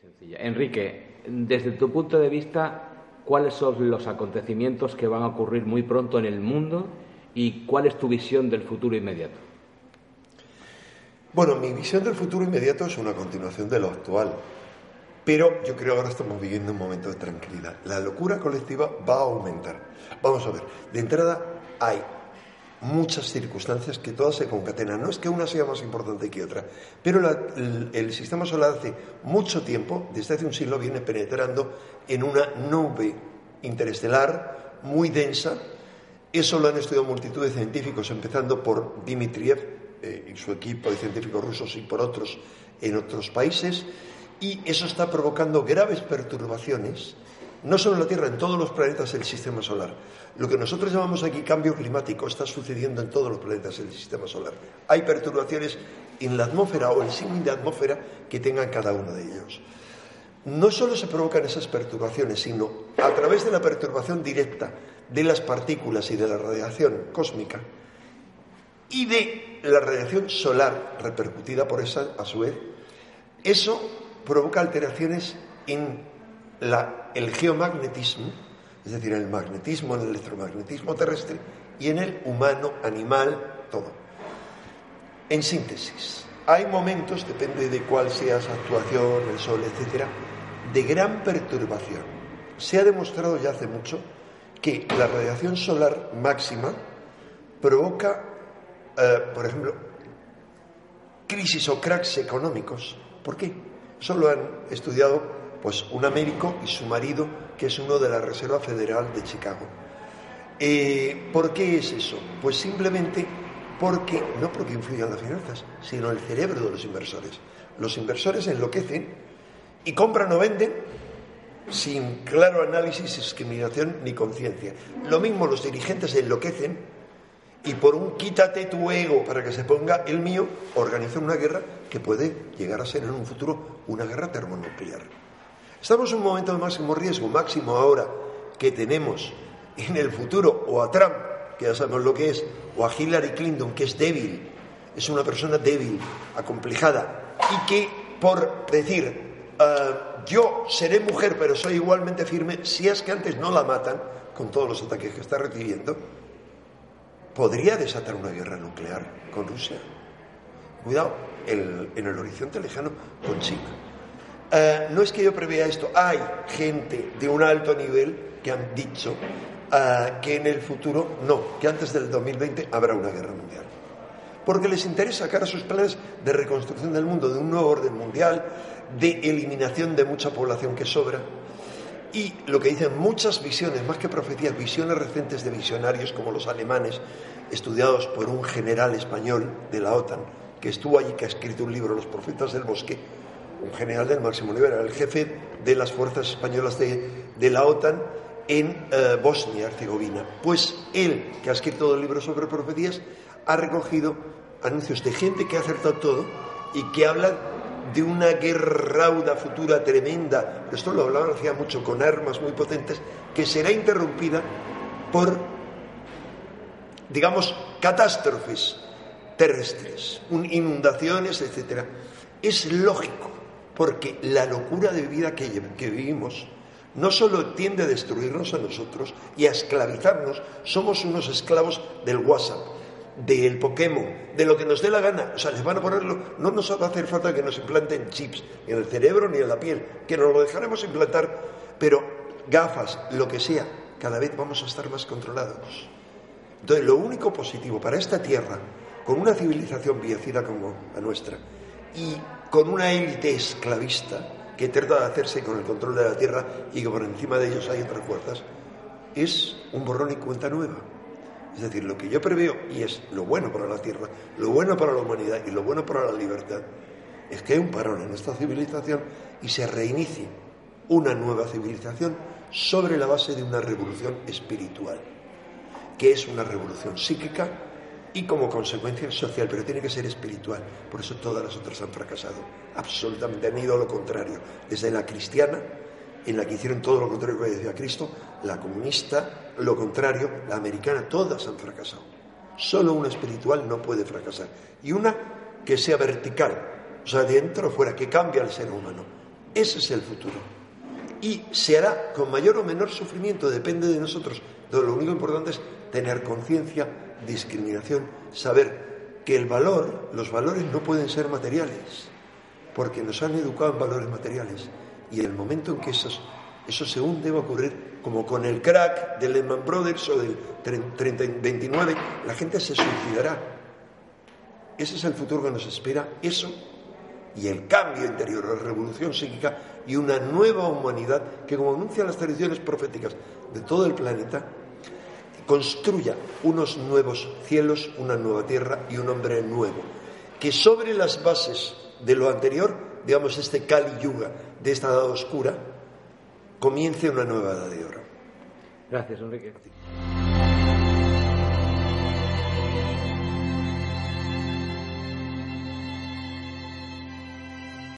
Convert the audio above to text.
sencilla. Enrique, desde tu punto de vista, ¿cuáles son los acontecimientos que van a ocurrir muy pronto en el mundo y cuál es tu visión del futuro inmediato? Bueno, mi visión del futuro inmediato es una continuación de lo actual. Pero yo creo que ahora estamos viviendo un momento de tranquilidad. La locura colectiva va a aumentar. Vamos a ver, de entrada hay muchas circunstancias que todas se concatenan. No es que una sea más importante que otra, pero el sistema solar hace mucho tiempo, desde hace un siglo, viene penetrando en una nube interestelar muy densa. Eso lo han estudiado multitud de científicos, empezando por Dmitriev eh, y su equipo de científicos rusos y por otros en otros países. Y eso está provocando graves perturbaciones no solo en la Tierra, en todos los planetas del sistema solar. Lo que nosotros llamamos aquí cambio climático está sucediendo en todos los planetas del sistema solar. Hay perturbaciones en la atmósfera o el símil de atmósfera que tengan cada uno de ellos. No solo se provocan esas perturbaciones, sino a través de la perturbación directa de las partículas y de la radiación cósmica y de la radiación solar repercutida por esa, a su vez, eso provoca alteraciones en la- el geomagnetismo, es decir, el magnetismo, el electromagnetismo terrestre y en el humano, animal, todo. En síntesis, hay momentos, depende de cuál sea su actuación, el sol, etcétera, de gran perturbación. Se ha demostrado ya hace mucho que la radiación solar máxima provoca, eh, por ejemplo, crisis o cracks económicos. ¿Por qué? Eso lo han estudiado pues, un médico y su marido, que es uno de la Reserva Federal de Chicago. Eh, ¿Por qué es eso? Pues simplemente porque, no porque influyan las finanzas, sino el cerebro de los inversores. Los inversores enloquecen y compran o venden sin claro análisis, discriminación ni conciencia. Lo mismo los dirigentes enloquecen y por un quítate tu ego para que se ponga el mío, organizan una guerra que puede llegar a ser en un futuro una guerra termonuclear. Estamos en un momento de máximo riesgo, máximo ahora que tenemos en el futuro o a Trump, que ya sabemos lo que es, o a Hillary Clinton, que es débil, es una persona débil, acomplejada, y que por decir "Ah, yo seré mujer pero soy igualmente firme, si es que antes no la matan con todos los ataques que está recibiendo, podría desatar una guerra nuclear con Rusia. Cuidado, en el horizonte lejano con China. Eh, no es que yo prevea esto, hay gente de un alto nivel que han dicho eh, que en el futuro, no, que antes del 2020 habrá una guerra mundial. Porque les interesa a sus planes de reconstrucción del mundo, de un nuevo orden mundial, de eliminación de mucha población que sobra. Y lo que dicen muchas visiones, más que profecías, visiones recientes de visionarios como los alemanes, estudiados por un general español de la OTAN, que estuvo allí, que ha escrito un libro, Los Profetas del Bosque, un general del máximo nivel, era el jefe de las fuerzas españolas de, la OTAN en eh, Bosnia Herzegovina. Pues él, que ha escrito el libro sobre profecías, ha recogido anuncios de gente que ha acertado todo y que hablan de una guerra rauda futura tremenda, esto lo hablaban hacía mucho, con armas muy potentes, que será interrumpida por, digamos, catástrofes terrestres, un- inundaciones, etc. Es lógico, porque la locura de vida que, vivimos no solo tiende a destruirnos a nosotros y a esclavizarnos, somos unos esclavos del WhatsApp, del Pokémon, de lo que nos dé la gana. O sea, les van a ponerlo. No nos va a hacer falta que nos implanten chips, ni en el cerebro ni en la piel, que nos lo dejaremos implantar, pero gafas, lo que sea, cada vez vamos a estar más controlados. Entonces, lo único positivo para esta tierra, con una civilización viecida como la nuestra, y con una élite esclavista que trata de hacerse con el control de la tierra y que por encima de ellos hay otras fuerzas, es un borrón y cuenta nueva. Es decir, lo que yo preveo, y es lo bueno para la tierra, lo bueno para la humanidad y lo bueno para la libertad, es que hay un parón en esta civilización y se reinicie una nueva civilización sobre la base de una revolución espiritual, que es una revolución psíquica y como consecuencia social, pero tiene que ser espiritual. Por eso todas las otras han fracasado. Absolutamente han ido a lo contrario. Desde la cristiana, en la que hicieron todo lo contrario que decía Cristo, la comunista, lo contrario, la americana, todas han fracasado. Solo una espiritual no puede fracasar. Y una que sea vertical, o sea, de dentro o fuera, que cambie al ser humano. Ese es el futuro. Y se hará con mayor o menor sufrimiento, depende de nosotros. Lo único importante es tener conciencia, discriminación, saber que el valor, los valores no pueden ser materiales, porque nos han educado en valores materiales. Y en el momento en que esos, eso se hunde va a ocurrir como con el crack del Lehman Brothers o del 3029, la gente se suicidará. Ese es el futuro que nos espera, eso y el cambio interior, la revolución psíquica y una nueva humanidad que, como anuncian las tradiciones proféticas de todo el planeta, construya unos nuevos cielos, una nueva tierra y un hombre nuevo, que sobre las bases de lo anterior, digamos este Kali Yuga, de esta edad oscura, comience una nueva edad de oro. Gracias, Enrique.